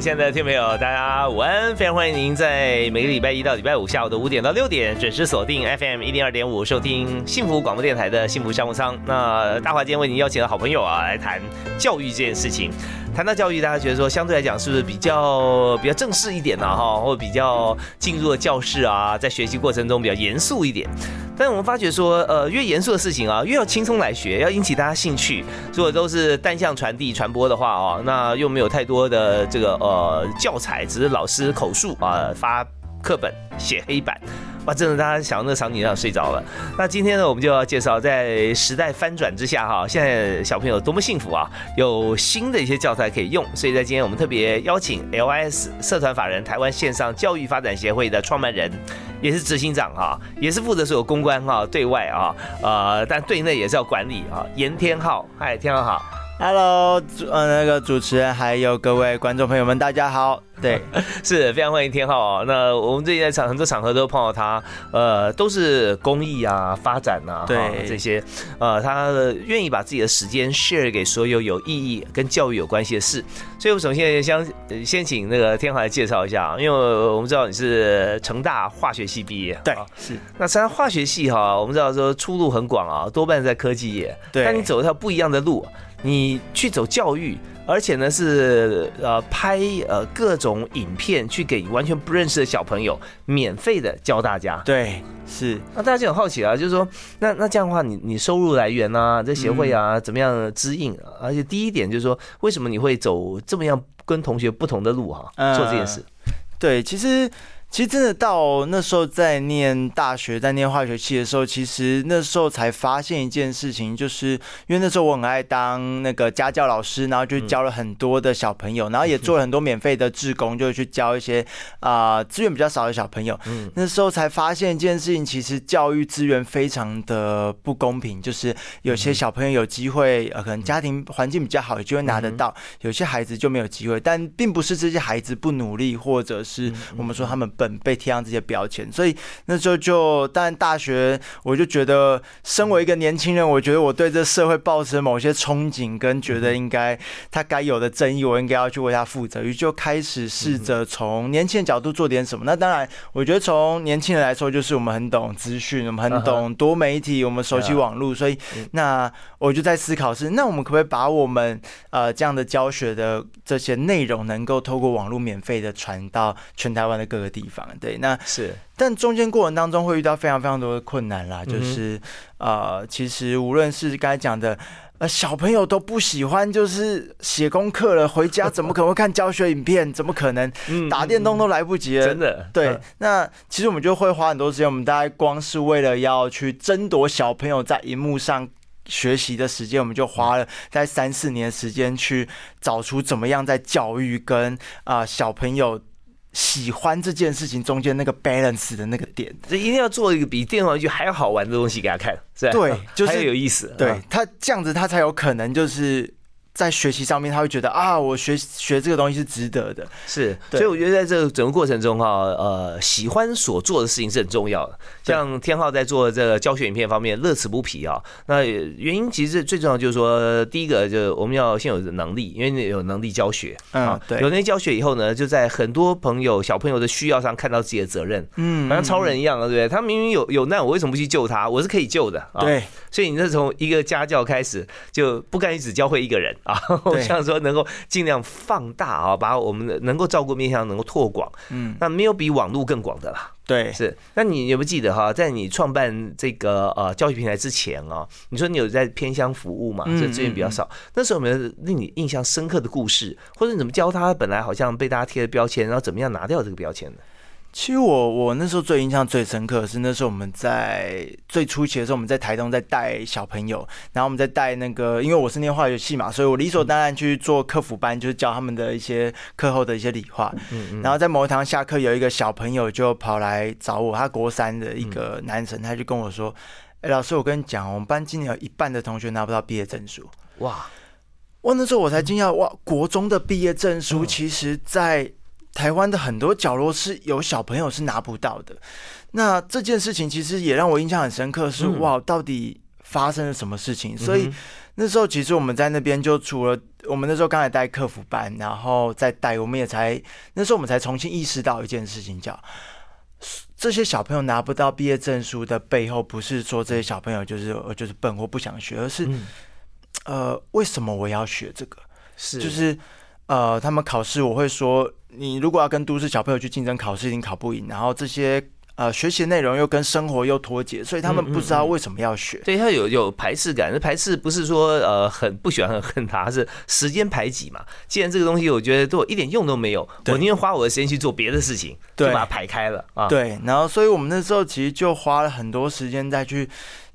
亲爱的听众朋友，大家午安！非常欢迎您在每个礼拜一到礼拜五下午的五点到六点准时锁定 FM 一零二点五，收听幸福广播电台的幸福商务舱。那大华今天为您邀请了好朋友啊，来谈教育这件事情。谈到教育，大家觉得说相对来讲是不是比较比较正式一点呢？哈，或比较进入了教室啊，在学习过程中比较严肃一点？但我们发觉说，呃，越严肃的事情啊，越要轻松来学，要引起大家兴趣。如果都是单向传递传播的话哦，那又没有太多的这个呃教材，只是老师口述啊，发课本写黑板。哇，真的，大家想那个场景上睡着了。那今天呢，我们就要介绍，在时代翻转之下，哈，现在小朋友多么幸福啊，有新的一些教材可以用。所以在今天，我们特别邀请 LIS 社团法人台湾线上教育发展协会的创办人，也是执行长哈，也是负责所有公关哈，对外啊，呃，但对内也是要管理啊。严天浩，嗨，天浩好。Hello，主呃那个主持人还有各位观众朋友们，大家好。对，是非常欢迎天浩。那我们最近在场很多场合都碰到他，呃，都是公益啊、发展啊，对这些，呃，他愿意把自己的时间 share 给所有有意义跟教育有关系的事。所以我首先先先请那个天浩来介绍一下，因为我们知道你是成大化学系毕业，对，是。那成大化学系哈，我们知道说出路很广啊，多半在科技业，对。但你走一条不一样的路。你去走教育，而且呢是呃拍呃各种影片去给完全不认识的小朋友免费的教大家。对，是。那大家就很好奇啊，就是说，那那这样的话，你你收入来源啊，这协会啊，怎么样支应？而且第一点就是说，为什么你会走这么样跟同学不同的路哈？做这件事。对，其实。其实真的到那时候在念大学，在念化学系的时候，其实那时候才发现一件事情，就是因为那时候我很爱当那个家教老师，然后就教了很多的小朋友，然后也做了很多免费的志工，就去教一些啊资源比较少的小朋友。嗯，那时候才发现一件事情，其实教育资源非常的不公平，就是有些小朋友有机会，呃，可能家庭环境比较好，有机会拿得到；有些孩子就没有机会。但并不是这些孩子不努力，或者是我们说他们笨。被贴上这些标签，所以那时候就，但大学我就觉得，身为一个年轻人，我觉得我对这社会抱持某些憧憬，跟觉得应该他该有的正义，我应该要去为他负责，于就开始试着从年轻的角度做点什么。那当然，我觉得从年轻人来说，就是我们很懂资讯，我们很懂多媒体，我们熟悉网络，所以那我就在思考是，那我们可不可以把我们呃这样的教学的这些内容，能够透过网络免费的传到全台湾的各个地方。对，那是，但中间过程当中会遇到非常非常多的困难啦，就是呃，其实无论是刚才讲的，呃，小朋友都不喜欢，就是写功课了，回家怎么可能会看教学影片？怎么可能打电动都来不及了？真的，对。那其实我们就会花很多时间，我们大概光是为了要去争夺小朋友在荧幕上学习的时间，我们就花了在三四年时间去找出怎么样在教育跟啊小朋友。喜欢这件事情中间那个 balance 的那个点，这一定要做一个比电玩具还要好玩的东西给他看，是吧？对，就是有意思。对他这样子，他才有可能就是。在学习上面，他会觉得啊，我学学这个东西是值得的，是。所以我觉得在这个整个过程中哈，呃，喜欢所做的事情是很重要的。像天浩在做这个教学影片方面乐此不疲啊。那原因其实最重要就是说，第一个就是我们要先有能力，因为你有能力教学啊，对，有能力教学以后呢，就在很多朋友小朋友的需要上看到自己的责任，嗯，好像超人一样啊，对不对？他明明有有难，我为什么不去救他？我是可以救的啊。对，所以你是从一个家教开始，就不甘于只教会一个人啊。我想说，能够尽量放大啊，把我们的能够照顾面向能够拓广。嗯，那没有比网络更广的啦。对，是。那你有没有记得哈，在你创办这个呃教育平台之前啊，你说你有在偏乡服务嘛？这资源比较少。那时候有没有令你印象深刻的故事，或者你怎么教他？本来好像被大家贴了标签，然后怎么样拿掉这个标签呢？其实我我那时候最印象最深刻的是那时候我们在最初期的时候，我们在台东在带小朋友，然后我们在带那个，因为我是念化学系嘛，所以我理所当然去做客服班，就是教他们的一些课后的一些理化。嗯嗯。然后在某一堂下课，有一个小朋友就跑来找我，他国三的一个男生，他就跟我说：“哎，老师，我跟你讲，我们班今年有一半的同学拿不到毕业证书。”哇！我那时候我才惊讶，哇，国中的毕业证书，其实在。台湾的很多角落是有小朋友是拿不到的，那这件事情其实也让我印象很深刻，是哇，到底发生了什么事情？所以那时候其实我们在那边就除了我们那时候刚才带客服班，然后再带，我们也才那时候我们才重新意识到一件事情，叫这些小朋友拿不到毕业证书的背后，不是说这些小朋友就是就是笨或不想学，而是呃，为什么我要学这个？是。就是呃，他们考试我会说。你如果要跟都市小朋友去竞争考试，一定考不赢。然后这些呃学习内容又跟生活又脱节，所以他们不知道为什么要学。对他有有排斥感，排斥不是说呃很不喜欢很恨他，是时间排挤嘛。既然这个东西我觉得对我一点用都没有，我宁愿花我的时间去做别的事情，就把它排开了啊。对，然后所以我们那时候其实就花了很多时间再去。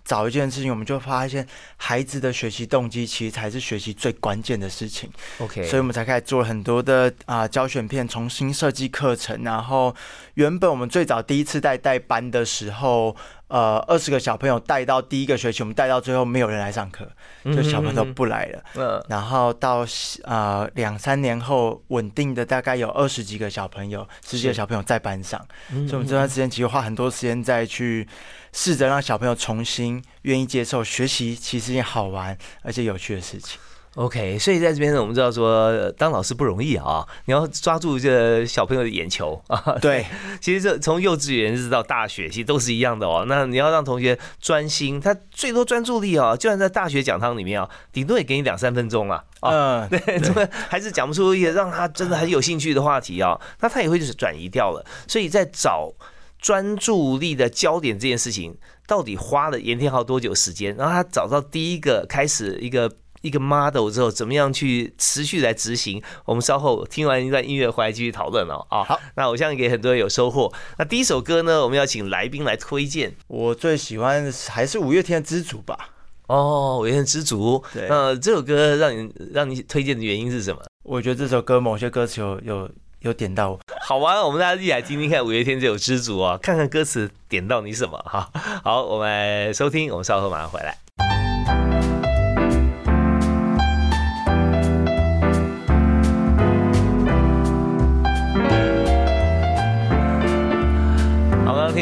找一件事情，我们就发现孩子的学习动机其实才是学习最关键的事情。OK，所以我们才开始做很多的啊教选片，重新设计课程。然后原本我们最早第一次带带班的时候。呃，二十个小朋友带到第一个学期，我们带到最后没有人来上课，就小朋友都不来了。嗯，然后到呃两三年后，稳定的大概有二十几个小朋友，十几个小朋友在班上。所以我们这段时间其实花很多时间在去试着让小朋友重新愿意接受学习，其实一件好玩而且有趣的事情。OK，所以在这边呢，我们知道说当老师不容易啊，你要抓住这小朋友的眼球啊。对，其实这从幼稚园一直到大学，其实都是一样的哦。那你要让同学专心，他最多专注力啊，就算在大学讲堂里面啊，顶多也给你两三分钟啊。嗯，对，这么还是讲不出一个让他真的很有兴趣的话题啊，那他也会就是转移掉了。所以在找专注力的焦点这件事情，到底花了严天豪多久时间？然后他找到第一个开始一个。一个 model 之后，怎么样去持续来执行？我们稍后听完一段音乐回来继续讨论哦。啊，好，那我相信给很多人有收获。那第一首歌呢，我们要请来宾来推荐。我最喜欢的还是五月天的《知足》吧。哦，五月天《知足》。对。那这首歌让你让你推荐的原因是什么？我觉得这首歌某些歌词有有有点到。好啊，我们大家一起来听听看五月天这首《知足》啊，看看歌词点到你什么哈。好，我们收听，我们稍后马上回来。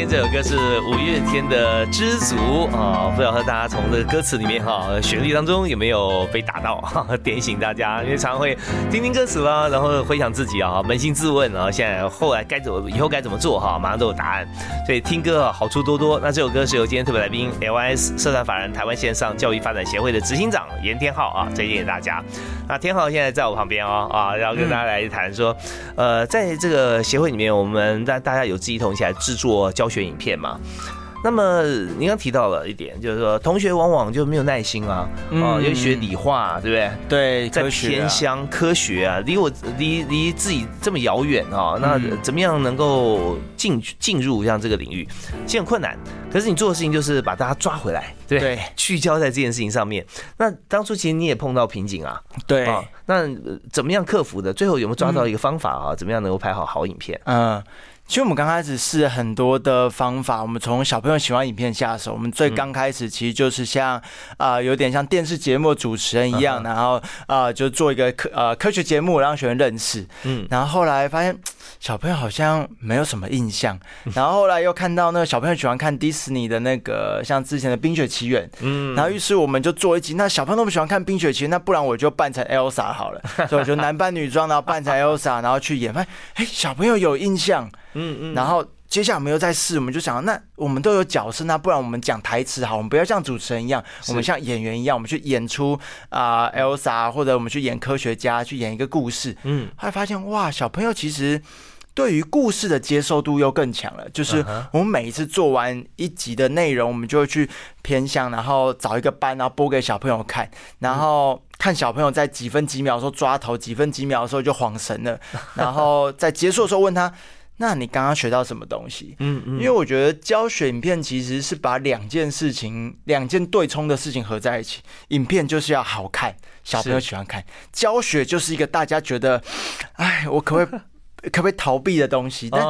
听这首歌是五月天的《知足》啊，不知道和大家从这个歌词里面哈旋律当中有没有被打到，点醒大家。因为常会听听歌词啦，然后回想自己啊，扪心自问，然后现在后来该怎么，以后该怎么做哈，马上都有答案。所以听歌啊，好处多多。那这首歌是由今天特别来宾 LIS 社团法人台湾线上教育发展协会的执行长严天浩啊推荐给大家。那天浩现在在我旁边哦啊，然后跟大家来谈说，呃，在这个协会里面，我们让大家有志一同一起来制作。教学影片嘛，那么您刚提到了一点，就是说同学往往就没有耐心啊，啊，要学理化，对不对？对，在偏乡科学啊，离我离离自己这么遥远啊，那怎么样能够进进入像这个领域，其实很困难。可是你做的事情就是把大家抓回来，对，聚焦在这件事情上面。那当初其实你也碰到瓶颈啊，对，那怎么样克服的？最后有没有抓到一个方法啊？怎么样能够拍好好影片？嗯。其实我们刚开始试很多的方法，我们从小朋友喜欢影片下手。我们最刚开始其实就是像啊，有点像电视节目主持人一样，然后啊，就做一个科呃科学节目，让学生认识。嗯，然后后来发现小朋友好像没有什么印象，然后后来又看到那个小朋友喜欢看迪士尼的那个，像之前的《冰雪奇缘》。嗯，然后于是我们就做一集，那小朋友那么喜欢看《冰雪奇缘》，那不然我就扮成 Elsa 好了，所以我就男扮女装，然后扮成 Elsa，然后去演。发现哎，小朋友有印象。嗯嗯，然后接下来我们又在试，我们就想，那我们都有角色，那不然我们讲台词好，我们不要像主持人一样，我们像演员一样，我们去演出啊，Elsa，或者我们去演科学家，去演一个故事。嗯，后来发现哇，小朋友其实对于故事的接受度又更强了。就是我们每一次做完一集的内容，我们就会去偏向，然后找一个班，然后播给小朋友看，然后看小朋友在几分几秒的时候抓头，几分几秒的时候就晃神了，然后在结束的时候问他。那你刚刚学到什么东西？嗯嗯，因为我觉得教学影片其实是把两件事情、两件对冲的事情合在一起。影片就是要好看，小朋友喜欢看；教学就是一个大家觉得，哎，我可不可以 可不可以逃避的东西？但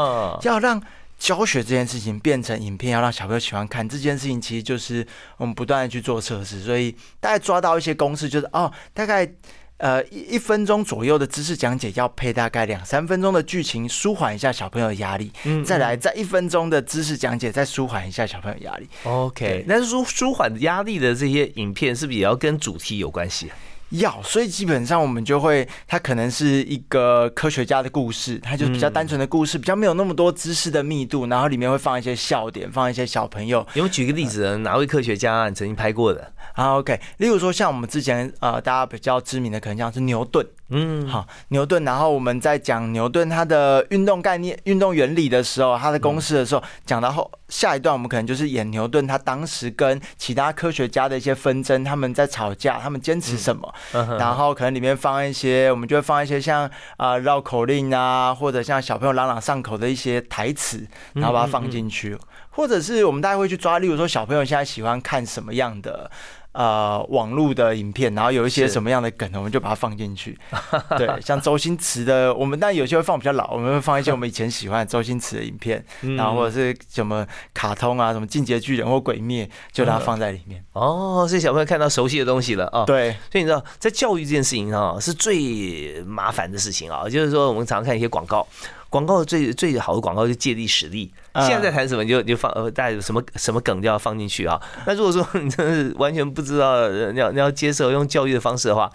要让教学这件事情变成影片，要让小朋友喜欢看这件事情，其实就是我们不断的去做测试。所以大概抓到一些公式，就是哦，大概。呃，一一分钟左右的知识讲解要配大概两三分钟的剧情，舒缓一下小朋友的压力。嗯，再来，再一分钟的知识讲解再舒缓一下小朋友压力。OK，那舒舒缓压力的这些影片是不是也要跟主题有关系？要，所以基本上我们就会，它可能是一个科学家的故事，它就比较单纯的故事，比较没有那么多知识的密度，然后里面会放一些笑点，放一些小朋友。有举个例子，哪位科学家你曾经拍过的？啊，OK，例如说像我们之前呃，大家比较知名的，可能像是牛顿，嗯，好，牛顿。然后我们在讲牛顿他的运动概念、运动原理的时候，他的公式的时候，讲到后下一段，我们可能就是演牛顿他当时跟其他科学家的一些纷争，他们在吵架，他们坚持什么，然后可能里面放一些，我们就会放一些像啊绕口令啊，或者像小朋友朗朗上口的一些台词，然后把它放进去，或者是我们大家会去抓，例如说小朋友现在喜欢看什么样的。呃，网络的影片，然后有一些什么样的梗，我们就把它放进去。对，像周星驰的，我们但有些会放比较老，我们会放一些我们以前喜欢周星驰的影片，然后或者是什么卡通啊，什么进阶巨人或鬼灭，就把它放在里面。哦，所以小朋友看到熟悉的东西了啊。对，所以你知道，在教育这件事情上是最麻烦的事情啊，就是说我们常常看一些广告。广告最最好的广告就借力使力。现在在谈什么，就就放呃，大家有什么什么梗就要放进去啊。那如果说你真是完全不知道你要你要接受用教育的方式的话。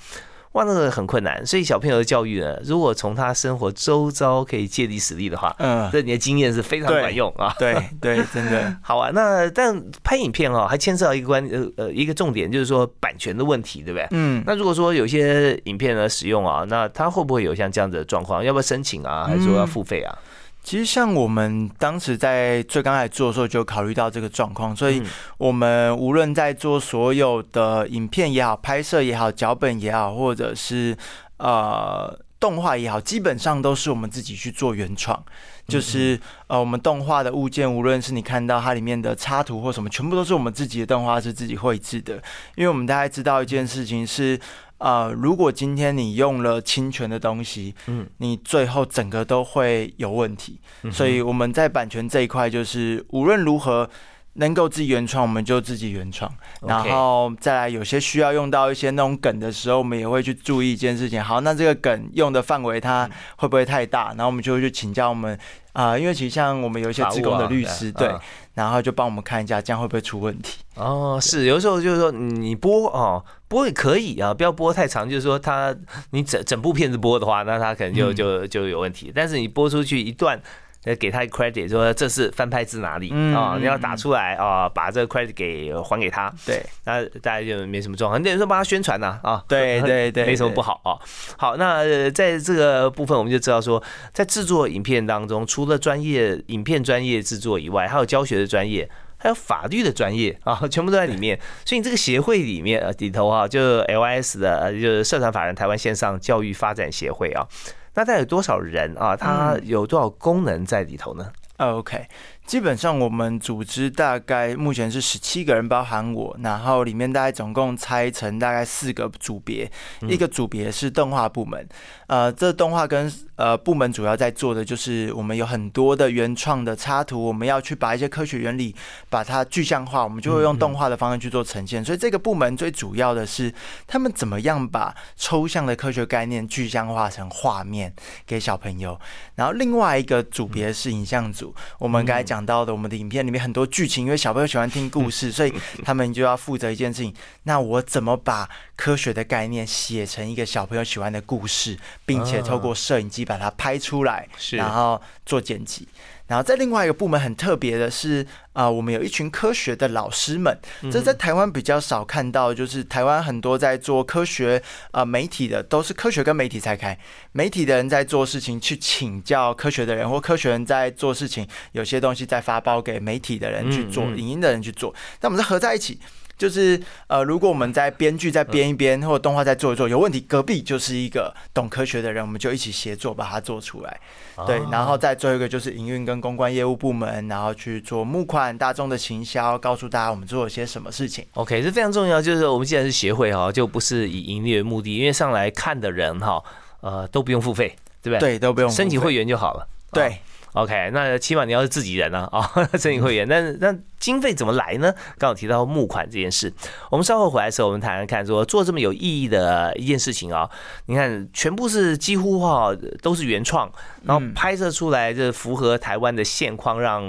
哇，那个很困难，所以小朋友的教育呢，如果从他生活周遭可以借力使力的话，嗯，这你的经验是非常管用啊。对 对，真的 好啊。那但拍影片哦，还牵涉到一个关呃呃一个重点，就是说版权的问题，对不对？嗯。那如果说有些影片呢使用啊，那他会不会有像这样子的状况？要不要申请啊？还是说要付费啊？其实像我们当时在最刚开始做的时候，就考虑到这个状况，所以我们无论在做所有的影片也好、拍摄也好、脚本也好，或者是呃动画也好，基本上都是我们自己去做原创。就是呃，我们动画的物件，无论是你看到它里面的插图或什么，全部都是我们自己的动画，是自己绘制的。因为我们大概知道一件事情是。啊，如果今天你用了侵权的东西，嗯，你最后整个都会有问题。所以我们在版权这一块，就是无论如何能够自己原创，我们就自己原创。然后再来，有些需要用到一些那种梗的时候，我们也会去注意一件事情。好，那这个梗用的范围它会不会太大？然后我们就会去请教我们啊，因为其实像我们有一些职工的律师，对。然后就帮我们看一下，这样会不会出问题？哦，是，有时候就是说你播哦，播也可以啊，不要播太长。就是说，他你整整部片子播的话，那他可能就就就有问题。但是你播出去一段。呃，给他 credit 说这是翻拍自哪里啊？你要打出来啊，把这个 credit 给还给他。对，那大家就没什么状况。你等于说帮他宣传呐啊？对 对对，没什么不好啊。好，那在这个部分我们就知道说，在制作影片当中，除了专业影片专业制作以外，还有教学的专业，还有法律的专业啊，全部都在里面。所以你这个协会里面呃里头啊，就 LIS 的，就是社团法人台湾线上教育发展协会啊。那它有多少人啊？它有多少功能在里头呢？OK。基本上我们组织大概目前是十七个人，包含我，然后里面大概总共拆成大概四个组别，一个组别是动画部门，呃，这动画跟呃部门主要在做的就是我们有很多的原创的插图，我们要去把一些科学原理把它具象化，我们就会用动画的方式去做呈现。所以这个部门最主要的是他们怎么样把抽象的科学概念具象化成画面给小朋友。然后另外一个组别是影像组，我们刚才讲。讲到的，我们的影片里面很多剧情，因为小朋友喜欢听故事，所以他们就要负责一件事情。那我怎么把科学的概念写成一个小朋友喜欢的故事，并且透过摄影机把它拍出来，然后做剪辑。然后在另外一个部门很特别的是，啊，我们有一群科学的老师们，这在台湾比较少看到，就是台湾很多在做科学啊媒体的，都是科学跟媒体拆开，媒体的人在做事情去请教科学的人，或科学人在做事情，有些东西在发包给媒体的人去做，影音的人去做，那我们是合在一起。就是呃，如果我们在编剧在编一编，或者动画在做一做，有问题，隔壁就是一个懂科学的人，我们就一起协作把它做出来。对，然后再最后一个就是营运跟公关业务部门，然后去做募款、大众的行销，告诉大家我们做了些什么事情。OK，这非常重要。就是我们既然是协会哈，就不是以盈利为目的，因为上来看的人哈，呃，都不用付费，对不对？对，都不用申请会员就好了。对。OK，那起码你要是自己人呢啊，申请会员，那那经费怎么来呢？刚好提到募款这件事，我们稍后回来的时候，我们谈谈看，说做这么有意义的一件事情啊，你看全部是几乎哈都是原创，然后拍摄出来这符合台湾的现况，让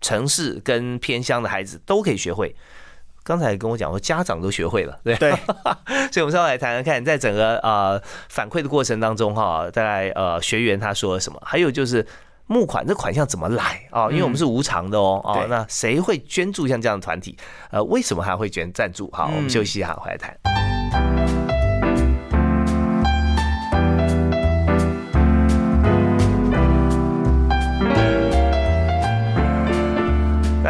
城市跟偏乡的孩子都可以学会。刚才跟我讲说，家长都学会了，对对，所以我们稍后来谈谈看，在整个呃反馈的过程当中哈，在呃学员他说了什么，还有就是。募款这款项怎么来啊？因为我们是无偿的哦，哦，那谁会捐助像这样的团体？呃，为什么还会捐赞助？好，我们休息一下，回来谈。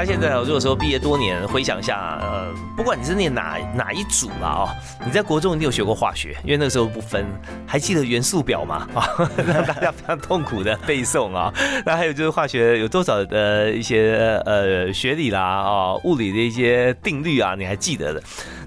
现在我如果说毕业多年，回想一下，呃，不管你是念哪哪一组吧哦，你在国中一定有学过化学，因为那个时候不分，还记得元素表吗？啊，让大家非常痛苦的背诵啊。那还有就是化学有多少的一些呃学理啦啊，物理的一些定律啊，你还记得的？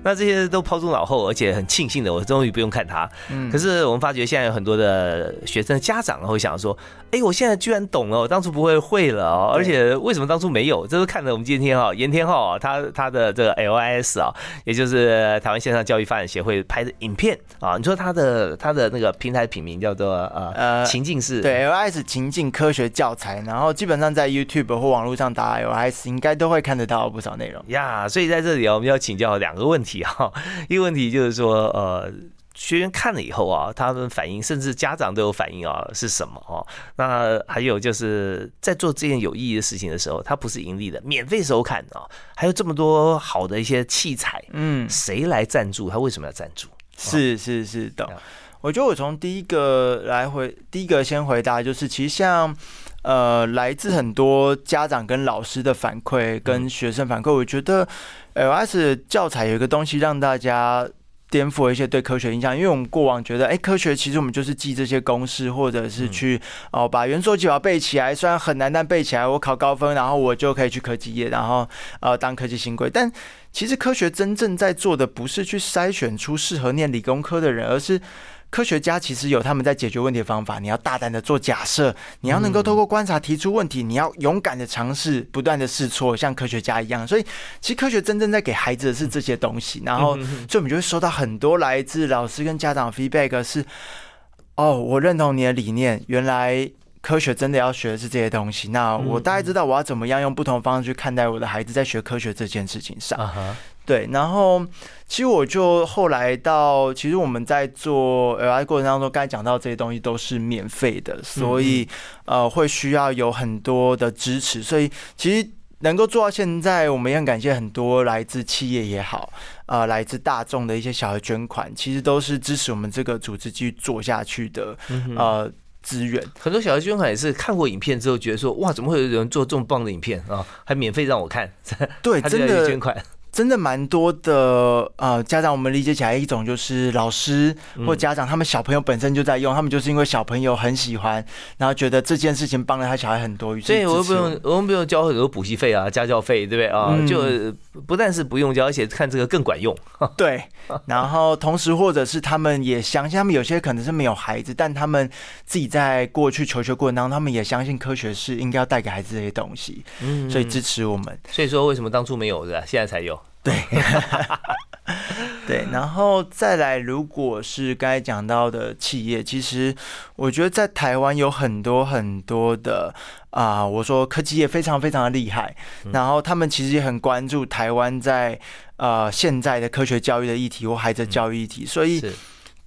那这些都抛诸脑后，而且很庆幸的，我终于不用看他。嗯。可是我们发觉现在有很多的学生家长会想说，哎，我现在居然懂了，我当初不会会了哦，而且为什么当初没有？这是看。我们今天哈，严天浩啊，他他的这个 LIS 啊，也就是台湾线上教育发展协会拍的影片啊，你说他的他的那个平台品名叫做呃呃情境式对 LIS 情境科学教材，然后基本上在 YouTube 或网络上打 LIS 应该都会看得到不少内容呀。所以在这里啊，我们要请教两个问题哈，一个问题就是说呃。学员看了以后啊，他们反应，甚至家长都有反应啊，是什么哦？那还有就是在做这件有意义的事情的时候，它不是盈利的，免费收看啊，还有这么多好的一些器材，嗯，谁来赞助？他为什么要赞助？是是是的，我觉得我从第一个来回，第一个先回答就是，其实像呃，来自很多家长跟老师的反馈，跟学生反馈，我觉得 LS 教材有一个东西让大家。颠覆了一些对科学印象，因为我们过往觉得，哎，科学其实我们就是记这些公式，或者是去哦把元素记法背起来，虽然很难，但背起来我考高分，然后我就可以去科技业，然后呃当科技新贵。但其实科学真正在做的，不是去筛选出适合念理工科的人，而是。科学家其实有他们在解决问题的方法。你要大胆的做假设，你要能够透过观察提出问题，你要勇敢的尝试，不断的试错，像科学家一样。所以，其实科学真正在给孩子的是这些东西。然后，所以我们就会收到很多来自老师跟家长 feedback，是哦，我认同你的理念。原来科学真的要学的是这些东西。那我大概知道我要怎么样用不同的方式去看待我的孩子在学科学这件事情上。对，然后其实我就后来到，其实我们在做 AI 过程当中，刚才讲到这些东西都是免费的，所以呃会需要有很多的支持，所以其实能够做到现在，我们也很感谢很多来自企业也好，呃来自大众的一些小额捐款，其实都是支持我们这个组织继续做下去的呃资源。很多小额捐款也是看过影片之后，觉得说哇，怎么会有人做这么棒的影片啊，还免费让我看？对，真的捐款。真的蛮多的，呃，家长我们理解起来一种就是老师或家长他们小朋友本身就在用，他们就是因为小朋友很喜欢，然后觉得这件事情帮了他小孩很多，所以我又不用我们不用交很多补习费啊、家教费，对不对啊？就不但是不用交，而且看这个更管用。对，然后同时或者是他们也相信，他们有些可能是没有孩子，但他们自己在过去求学过程当中，他们也相信科学是应该要带给孩子这些东西，嗯，所以支持我们。所以说为什么当初没有的，现在才有？对，对，然后再来，如果是刚才讲到的企业，其实我觉得在台湾有很多很多的啊，我说科技业非常非常的厉害，然后他们其实也很关注台湾在呃现在的科学教育的议题或孩子教育议题，所以。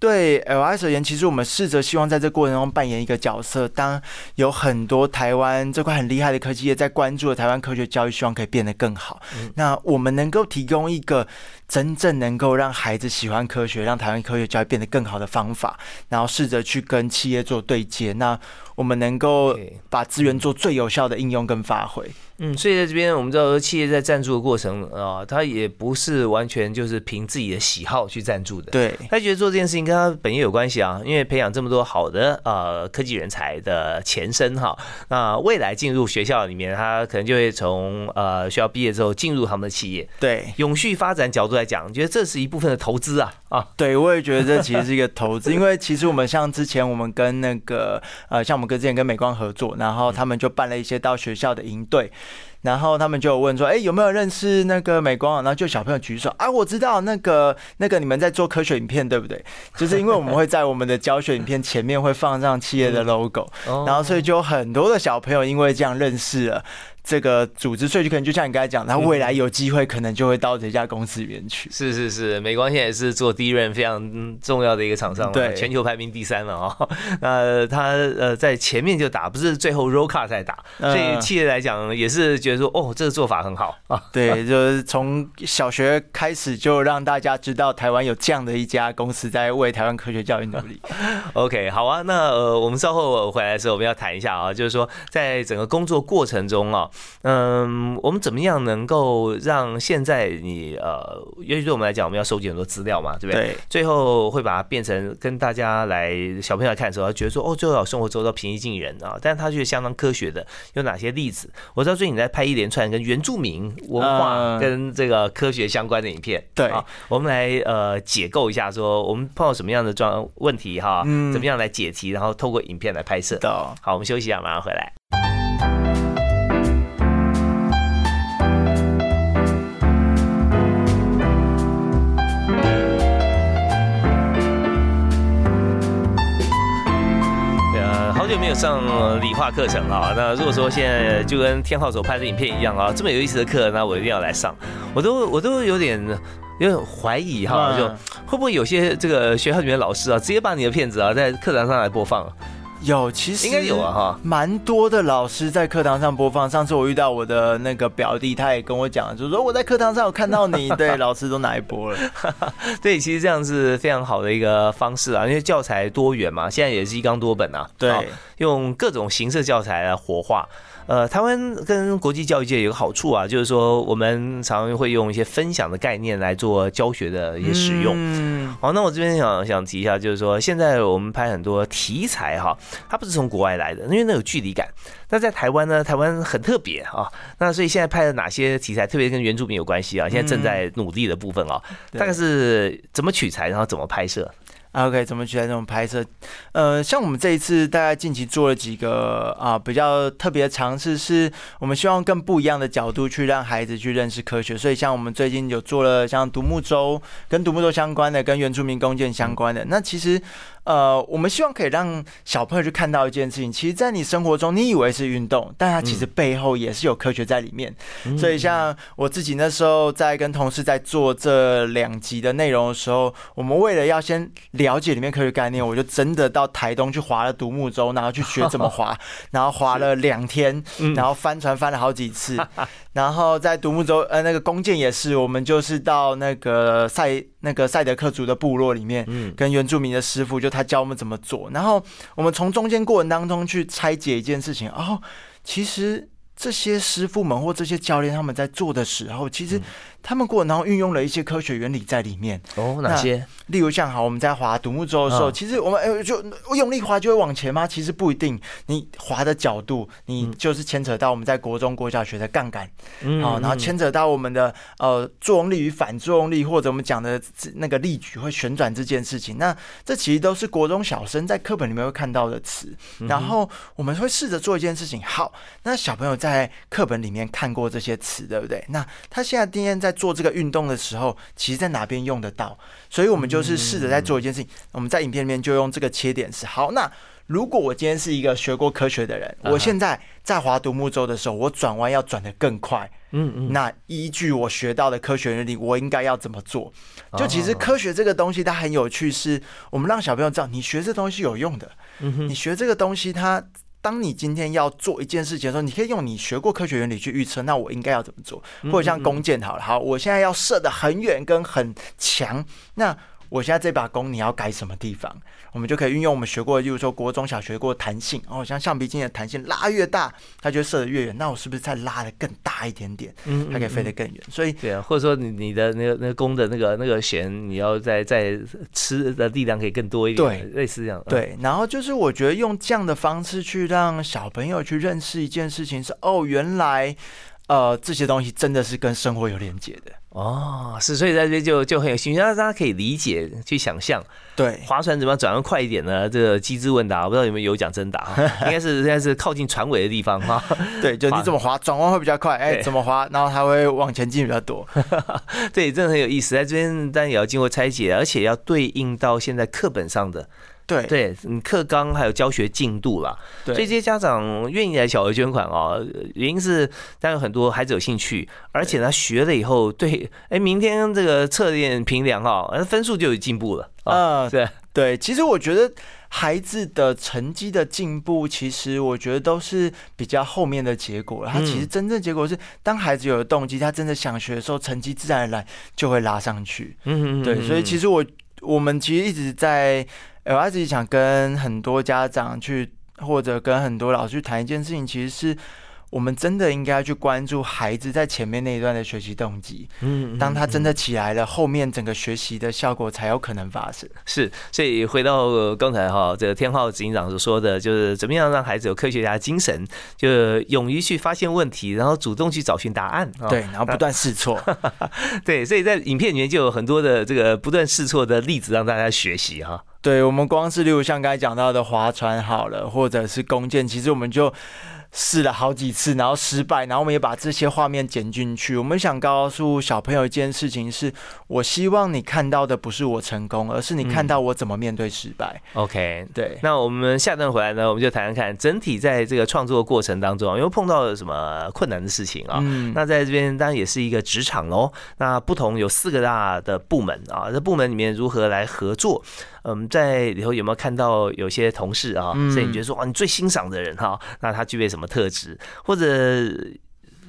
对 L S 而言，其实我们试着希望在这过程中扮演一个角色。当有很多台湾这块很厉害的科技业在关注台湾科学教育，希望可以变得更好。那我们能够提供一个真正能够让孩子喜欢科学，让台湾科学教育变得更好的方法，然后试着去跟企业做对接。那我们能够把资源做最有效的应用跟发挥。嗯，所以在这边我们知道，企业在赞助的过程啊，他也不是完全就是凭自己的喜好去赞助的。对，他觉得做这件事情跟他本业有关系啊，因为培养这么多好的呃科技人才的前身哈，那未来进入学校里面，他可能就会从呃学校毕业之后进入他们的企业。对，永续发展角度来讲，觉得这是一部分的投资啊啊。对，我也觉得这其实是一个投资，因为其实我们像之前我们跟那个呃，像我们跟之前跟美光合作，然后他们就办了一些到学校的营队。然后他们就问说：“哎，有没有认识那个美光？”然后就小朋友举手啊，我知道那个那个你们在做科学影片，对不对？就是因为我们会在我们的教学影片前面会放上企业的 logo，然后所以就有很多的小朋友因为这样认识了。这个组织，所以就可能就像你刚才讲，他未来有机会可能就会到这家公司里面去。是是是，美光现在也是做第一任非常重要的一个厂商，对，全球排名第三了啊。那他呃在前面就打，不是最后 Roca 在打，所以企业来讲也是觉得说，哦，这个做法很好啊。对，就是从小学开始就让大家知道台湾有这样的一家公司在为台湾科学教育努力。OK，好啊，那呃我们稍后回来的时候我们要谈一下啊，就是说在整个工作过程中啊。嗯，我们怎么样能够让现在你呃，尤其对我们来讲，我们要收集很多资料嘛，对不对？对。最后会把它变成跟大家来小朋友来看的时候，他觉得说哦，最好生活周遭平易近人啊，但是他却相当科学的，有哪些例子？我知道最近你在拍一连串跟原住民文化跟这个科学相关的影片，对啊，我们来呃解构一下，说我们碰到什么样的状问题哈，怎么样来解题，然后透过影片来拍摄。好，我们休息一下，马上回来。有上理化课程啊。那如果说现在就跟天浩所拍的影片一样啊，这么有意思的课，那我一定要来上。我都我都有点有点怀疑哈，就会不会有些这个学校里面老师啊，直接把你的片子啊在课堂上来播放。有，其实应该有啊哈，蛮多的老师在课堂上播放。上次我遇到我的那个表弟，他也跟我讲，就是说我在课堂上有看到你，对，老师都哪一波了。对，其实这样是非常好的一个方式啊，因为教材多元嘛，现在也是一纲多本啊，对，用各种形式教材来活化。呃，台湾跟国际教育界有个好处啊，就是说我们常常会用一些分享的概念来做教学的一些使用。嗯，好，那我这边想想提一下，就是说现在我们拍很多题材哈，它不是从国外来的，因为那有距离感。那在台湾呢，台湾很特别啊，那所以现在拍的哪些题材特别跟原住民有关系啊？现在正在努力的部分啊，大概是怎么取材，然后怎么拍摄？OK，怎么取材这种拍摄？呃，像我们这一次大概近期做了几个啊比较特别的尝试，是我们希望更不一样的角度去让孩子去认识科学。所以像我们最近有做了像独木舟跟独木舟相关的，跟原住民弓箭相关的。那其实。呃，我们希望可以让小朋友去看到一件事情，其实，在你生活中，你以为是运动，但它其实背后也是有科学在里面。所以，像我自己那时候在跟同事在做这两集的内容的时候，我们为了要先了解里面科学概念，我就真的到台东去划了独木舟，然后去学怎么划，然后划了两天，然后翻船翻了好几次。然后在独木舟，呃，那个弓箭也是，我们就是到那个赛那个赛德克族的部落里面，嗯，跟原住民的师傅，就他教我们怎么做。然后我们从中间过程当中去拆解一件事情，哦，其实这些师傅们或这些教练他们在做的时候，其实。他们过然后运用了一些科学原理在里面哦，哪些？例如像好，我们在划独木舟的时候，其实我们哎，就用力划就会往前吗？其实不一定，你划的角度，你就是牵扯到我们在国中、国小学的杠杆，好，然后牵扯到我们的呃作用力与反作用力，或者我们讲的那个力矩会旋转这件事情。那这其实都是国中小生在课本里面会看到的词。然后我们会试着做一件事情，好，那小朋友在课本里面看过这些词，对不对？那他现在今天在在做这个运动的时候，其实在哪边用得到？所以我们就是试着在做一件事情。我们在影片里面就用这个切点是好。那如果我今天是一个学过科学的人，我现在在划独木舟的时候，我转弯要转得更快。嗯嗯。那依据我学到的科学原理，我应该要怎么做？就其实科学这个东西它很有趣，是我们让小朋友知道，你学这东西有用的。嗯哼。你学这个东西，它当你今天要做一件事情的时候，你可以用你学过科学原理去预测，那我应该要怎么做？或者像弓箭好了，好，我现在要射的很远跟很强，那。我现在这把弓你要改什么地方？我们就可以运用我们学过，例如说国中小学过弹性哦，像橡皮筋的弹性拉越大，它就射得越远。那我是不是再拉的更大一点点？嗯，它可以飞得更远。所以对啊，或者说你你的那个那个弓的那个那个弦，你要再再吃的力量可以更多一点。对，类似这样。对，然后就是我觉得用这样的方式去让小朋友去认识一件事情是哦，原来呃这些东西真的是跟生活有连接的。哦，是，所以在这边就就很有兴趣，让大家可以理解、去想象，对，划船怎么样转弯快一点呢？这个机智问答，我不知道有没有有奖征答，应该是应该是靠近船尾的地方哈。对，就你怎么划转弯会比较快？哎，怎么划，然后它会往前进比较多。对，真的很有意思，在这边当然也要经过拆解，而且要对应到现在课本上的。对对，你课纲还有教学进度啦，所以这些家长愿意来小额捐款哦，原因是当然很多孩子有兴趣，而且他学了以后，对，哎，明天这个测验评量哈，分数就有进步了啊。对对，其实我觉得孩子的成绩的进步，其实我觉得都是比较后面的结果。他其实真正结果是，当孩子有了动机，他真的想学的时候，成绩自然而然就会拉上去。嗯嗯，对，所以其实我我们其实一直在。我自己想跟很多家长去，或者跟很多老师去谈一件事情，其实是。我们真的应该去关注孩子在前面那一段的学习动机。嗯，当他真的起来了，后面整个学习的效果才有可能发生。是，所以回到刚才哈，这个天浩执行长所说的，就是怎么样让孩子有科学家精神，就是勇于去发现问题，然后主动去找寻答案。对，然后不断试错。对，所以在影片里面就有很多的这个不断试错的例子让大家学习哈。对，我们光是例如像刚才讲到的划船好了，或者是弓箭，其实我们就。试了好几次，然后失败，然后我们也把这些画面剪进去。我们想告诉小朋友一件事情：是我希望你看到的不是我成功，而是你看到我怎么面对失败。OK，对。那我们下段回来呢，我们就谈谈看整体在这个创作过程当中，因为碰到了什么困难的事情啊？那在这边当然也是一个职场喽。那不同有四个大的部门啊，这部门里面如何来合作？嗯，在里头有没有看到有些同事啊？所以你觉得说，哇，你最欣赏的人哈，那他具备什么特质？或者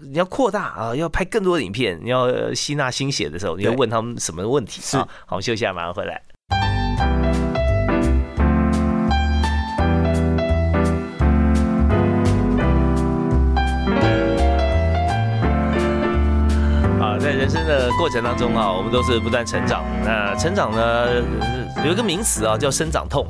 你要扩大啊，要拍更多的影片，你要吸纳新血的时候，你要问他们什么问题？啊？好，我们休息下，马上回来。的过程当中啊，我们都是不断成长。那成长呢，有一个名词啊，叫生长痛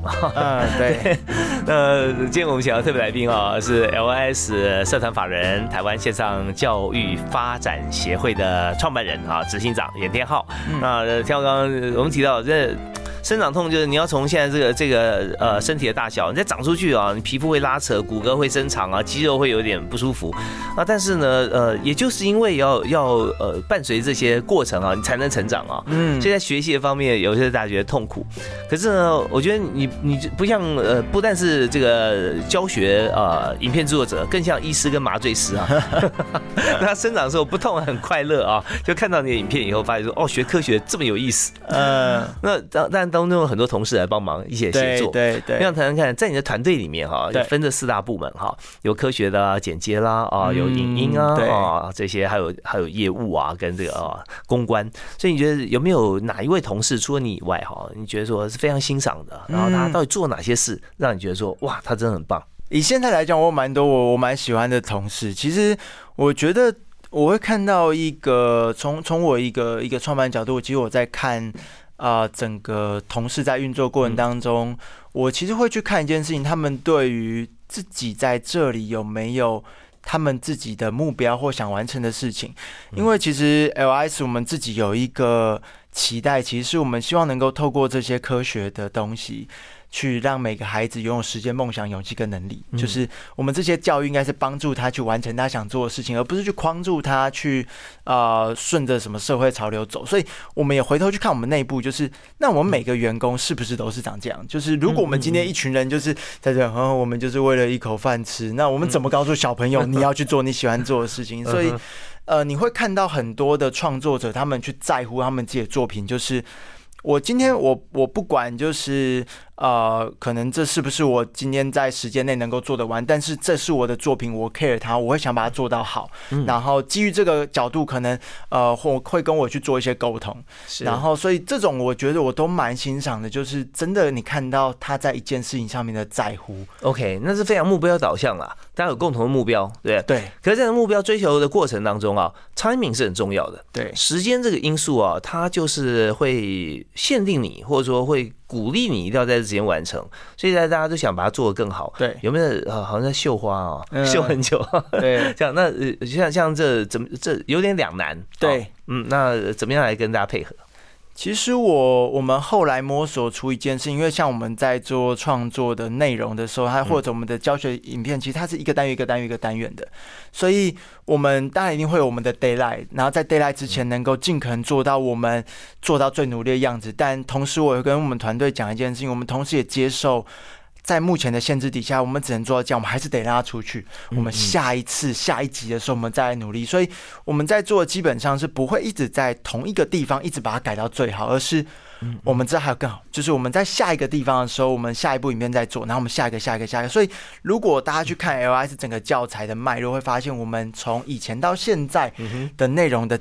对。那今天我们请到特别来宾啊，是 LS 社团法人台湾线上教育发展协会的创办人啊，执行长严天浩。那天浩刚刚我们提到这。生长痛就是你要从现在这个这个呃身体的大小，你再长出去啊，你皮肤会拉扯，骨骼会增长啊，肌肉会有点不舒服啊。但是呢，呃，也就是因为要要呃伴随这些过程啊，你才能成长啊。嗯。所以在学习的方面，有些大家觉得痛苦，可是呢，我觉得你你不像呃，不但是这个教学啊，影片制作者，更像医师跟麻醉师啊。那生长的时候不痛很快乐啊，就看到你的影片以后，发现说哦，学科学这么有意思。呃。那但但。当中有很多同事来帮忙一起协作，对对。想谈谈看，在你的团队里面哈，分这四大部门哈，有科学的剪接啦啊，有影音啊啊这些，还有还有业务啊，跟这个啊公关。所以你觉得有没有哪一位同事除了你以外哈，你觉得说是非常欣赏的？然后他到底做哪些事，让你觉得说哇，他真的很棒？以现在来讲，我蛮多我我蛮喜欢的同事。其实我觉得我会看到一个从从我一个一个创办角度，其实我在看。啊，整个同事在运作过程当中，我其实会去看一件事情，他们对于自己在这里有没有他们自己的目标或想完成的事情。因为其实 LIS 我们自己有一个期待，其实是我们希望能够透过这些科学的东西。去让每个孩子拥有时间、梦想、勇气跟能力，就是我们这些教育应该是帮助他去完成他想做的事情，而不是去框住他去啊顺着什么社会潮流走。所以我们也回头去看我们内部，就是那我们每个员工是不是都是长这样？就是如果我们今天一群人就是在这，嗯，我们就是为了一口饭吃，那我们怎么告诉小朋友你要去做你喜欢做的事情？所以，呃，你会看到很多的创作者，他们去在乎他们自己的作品，就是。我今天我我不管就是呃，可能这是不是我今天在时间内能够做得完？但是这是我的作品，我 care 它，我会想把它做到好。然后基于这个角度，可能呃，或会跟我去做一些沟通。然后，所以这种我觉得我都蛮欣赏的，就是真的你看到他在一件事情上面的在乎。OK，那是非常目标导向啦，大家有共同的目标，对对。可是在目标追求的过程当中啊，timing 是很重要的。对，时间这个因素啊，它就是会限定你，或者说会鼓励你一定要在这之间完成。所以，大家都想把它做得更好。对，有没有呃，好像在绣花啊，绣很久。对，这样那呃，像像这怎么这有点两难。对，嗯，那怎么样来跟大家配合？其实我我们后来摸索出一件事，因为像我们在做创作的内容的时候，它或者我们的教学影片，其实它是一个单元一个单元一个单元的，所以我们当然一定会有我们的 d a y l i g h t 然后在 d a y l i g h t 之前能够尽可能做到我们做到最努力的样子，但同时我也跟我们团队讲一件事情，我们同时也接受。在目前的限制底下，我们只能做到这样，我们还是得让他出去。我们下一次、下一集的时候，我们再来努力。所以我们在做，基本上是不会一直在同一个地方一直把它改到最好，而是我们知道还有更好。就是我们在下一个地方的时候，我们下一步影片再做，然后我们下一个、下一个、下一个。所以如果大家去看 L S 整个教材的脉络，会发现我们从以前到现在的内容的。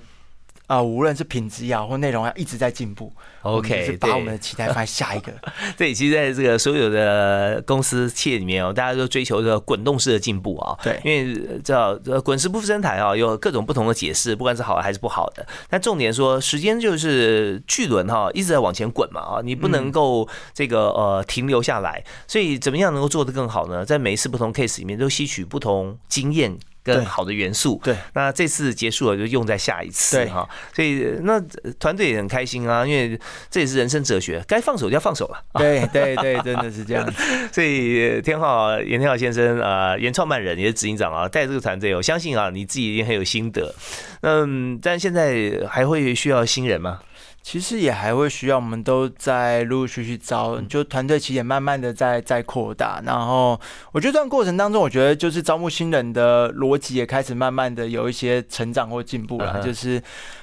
啊，无论是品质也好，或内容要一直在进步。OK，是把我们的期待放在下一个。对，其实在这个所有的公司企业里面哦，大家都追求这个滚动式的进步啊。对，因为叫滚石不生台啊，有各种不同的解释，不管是好的还是不好的。但重点说，时间就是巨轮哈，一直在往前滚嘛啊，你不能够这个呃停留下来。所以怎么样能够做得更好呢？在每一次不同 case 里面都吸取不同经验。跟好的元素，对，那这次结束了就用在下一次，哈，所以那团队也很开心啊，因为这也是人生哲学，该放手就要放手了，对对对，真的是这样。所以天浩严天浩先生呃，原创办人也是执行长啊，带这个团队，我相信啊，你自己一定很有心得，嗯，但现在还会需要新人吗？其实也还会需要，我们都在陆陆续续招，就团队其实也慢慢的在在扩大。然后我觉得这段过程当中，我觉得就是招募新人的逻辑也开始慢慢的有一些成长或进步了。就是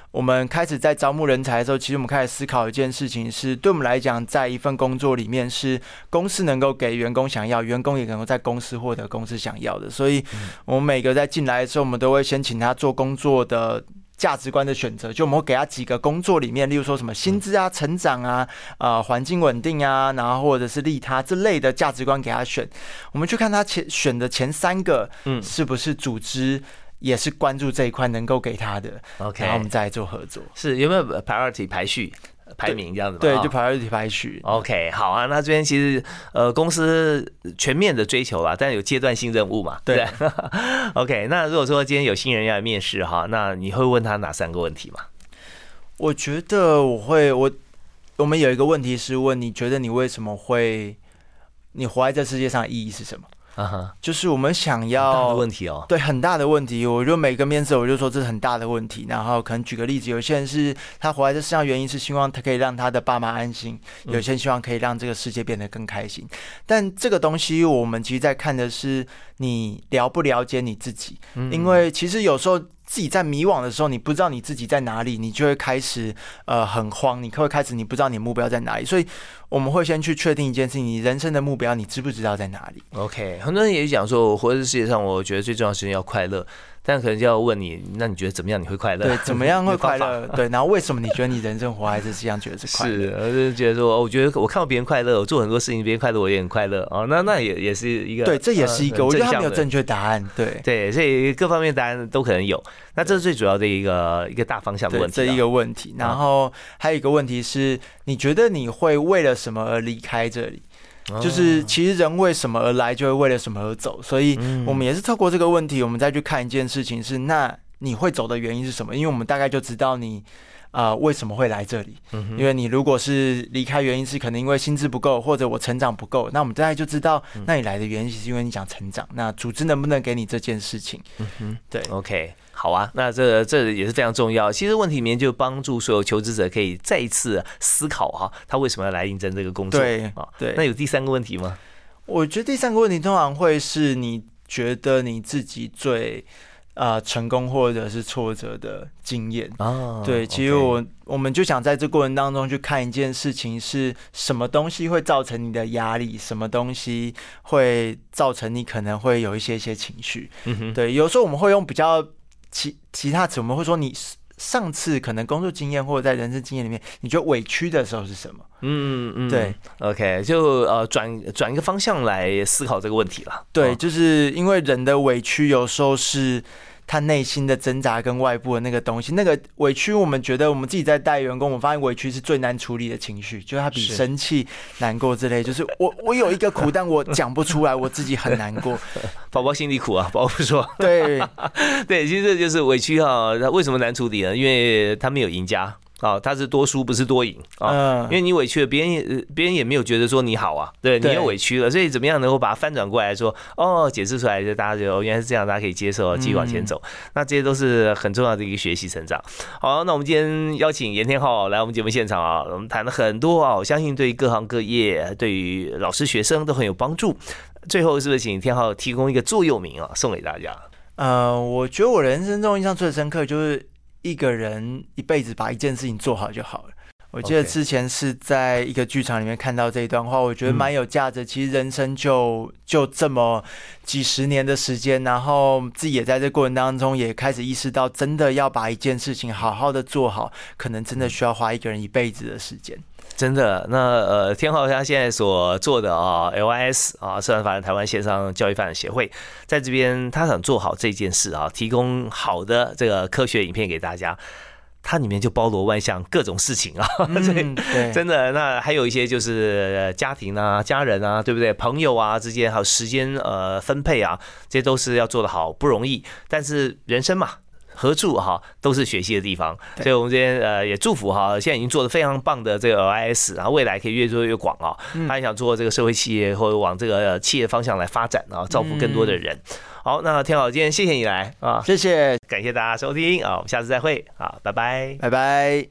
我们开始在招募人才的时候，其实我们开始思考一件事情，是对我们来讲，在一份工作里面，是公司能够给员工想要，员工也能够在公司获得公司想要的。所以，我们每个在进来的时候，我们都会先请他做工作的。价值观的选择，就我们会给他几个工作里面，例如说什么薪资啊、成长啊、啊环境稳定啊，然后或者是利他这类的价值观给他选。我们去看他前选的前三个，嗯，是不是组织也是关注这一块能够给他的？OK，然后我们再来做合作。是有没有 priority 排序？排名这样子，对，就排一体排序。OK，好啊，那这边其实呃，公司全面的追求啦，但有阶段性任务嘛，对。OK，那如果说今天有新人要来面试哈，那你会问他哪三个问题吗？我觉得我会，我我们有一个问题是问你觉得你为什么会，你活在这世界上意义是什么？啊哈，就是我们想要问题哦，对，很大的问题。我就每个面试，我就说这是很大的问题。然后可能举个例子，有些人是他活在这世上原因是希望他可以让他的爸妈安心，有些人希望可以让这个世界变得更开心。但这个东西，我们其实在看的是你了不了解你自己，因为其实有时候。自己在迷惘的时候，你不知道你自己在哪里，你就会开始呃很慌，你会开始你不知道你的目标在哪里，所以我们会先去确定一件事情：你人生的目标，你知不知道在哪里？OK，很多人也讲说，我活在世界上，我觉得最重要的事情要快乐。但可能就要问你，那你觉得怎么样？你会快乐？对，怎么样会快乐？对，然后为什么你觉得你人生活还是这样觉得是快乐？是，我就觉得说，我觉得我看到别人快乐，我做很多事情，别人快乐，我也很快乐哦。那那也也是一个，对，这也是一个，我觉得他没有正确答案。对对，所以各方面答案都可能有。那这是最主要的一个一个大方向的问题，这一个问题。然后还有一个问题是，你觉得你会为了什么而离开这里？就是其实人为什么而来，就会为了什么而走。所以，我们也是透过这个问题，我们再去看一件事情：是那你会走的原因是什么？因为我们大概就知道你啊为什么会来这里。因为你如果是离开原因是可能因为薪资不够，或者我成长不够，那我们大概就知道，那你来的原因是因为你想成长。那组织能不能给你这件事情？嗯哼，对，OK。好啊，那这这也是非常重要。其实问题里面就帮助所有求职者可以再一次思考哈，他为什么要来应征这个工作？对啊，对。那有第三个问题吗？我觉得第三个问题通常会是你觉得你自己最呃成功或者是挫折的经验。啊，对，其实我我们就想在这过程当中去看一件事情是什么东西会造成你的压力，什么东西会造成你可能会有一些一些情绪。嗯哼，对，有时候我们会用比较其其他词，我们会说你上次可能工作经验或者在人生经验里面，你觉得委屈的时候是什么？嗯嗯，对，OK，就呃转转一个方向来思考这个问题了。对，哦就是因为人的委屈有时候是他内心的挣扎跟外部的那个东西。那个委屈，我们觉得我们自己在带员工，我们发现委屈是最难处理的情绪，就是他比生气、难过之类。就是 我我有一个苦，但我讲不出来，我自己很难过。宝宝心里苦啊，宝宝不说。对 对，其实这就是委屈哈、它为什么难处理呢？因为他没有赢家啊，他是多输不是多赢啊。嗯因为你委屈了，别人也呃别人也没有觉得说你好啊，对你又委屈了，所以怎么样能够把它翻转过来说，哦，解释出来，就大家就哦原来是这样，大家可以接受，继续往前走。那这些都是很重要的一个学习成长。好，那我们今天邀请严天浩来我们节目现场啊，我们谈了很多啊，我相信对各行各业，对于老师学生都很有帮助。最后是不是请天浩提供一个座右铭啊，送给大家？呃，我觉得我人生中印象最深刻就是一个人一辈子把一件事情做好就好了。我记得之前是在一个剧场里面看到这一段话，我觉得蛮有价值。其实人生就就这么几十年的时间，然后自己也在这过程当中也开始意识到，真的要把一件事情好好的做好，可能真的需要花一个人一辈子的时间。真的，那呃，天浩他现在所做的啊，LIS 啊，社团法人台湾线上教育发展协会，在这边他想做好这件事啊，提供好的这个科学影片给大家，它里面就包罗万象，各种事情啊，所以嗯，对，真的，那还有一些就是呃家庭啊、家人啊，对不对？朋友啊之间，还有时间呃分配啊，这些都是要做的好，不容易。但是人生嘛。合住哈都是学习的地方，所以我们今天呃也祝福哈，现在已经做的非常棒的这个 LIS，然后未来可以越做越广啊。嗯他也想做这个社会企业或者往这个呃企业方向来发展啊，造福更多的人。好，那天好，今天谢谢你来啊，谢谢，感谢大家收听啊，我们下次再会啊，拜拜。拜拜。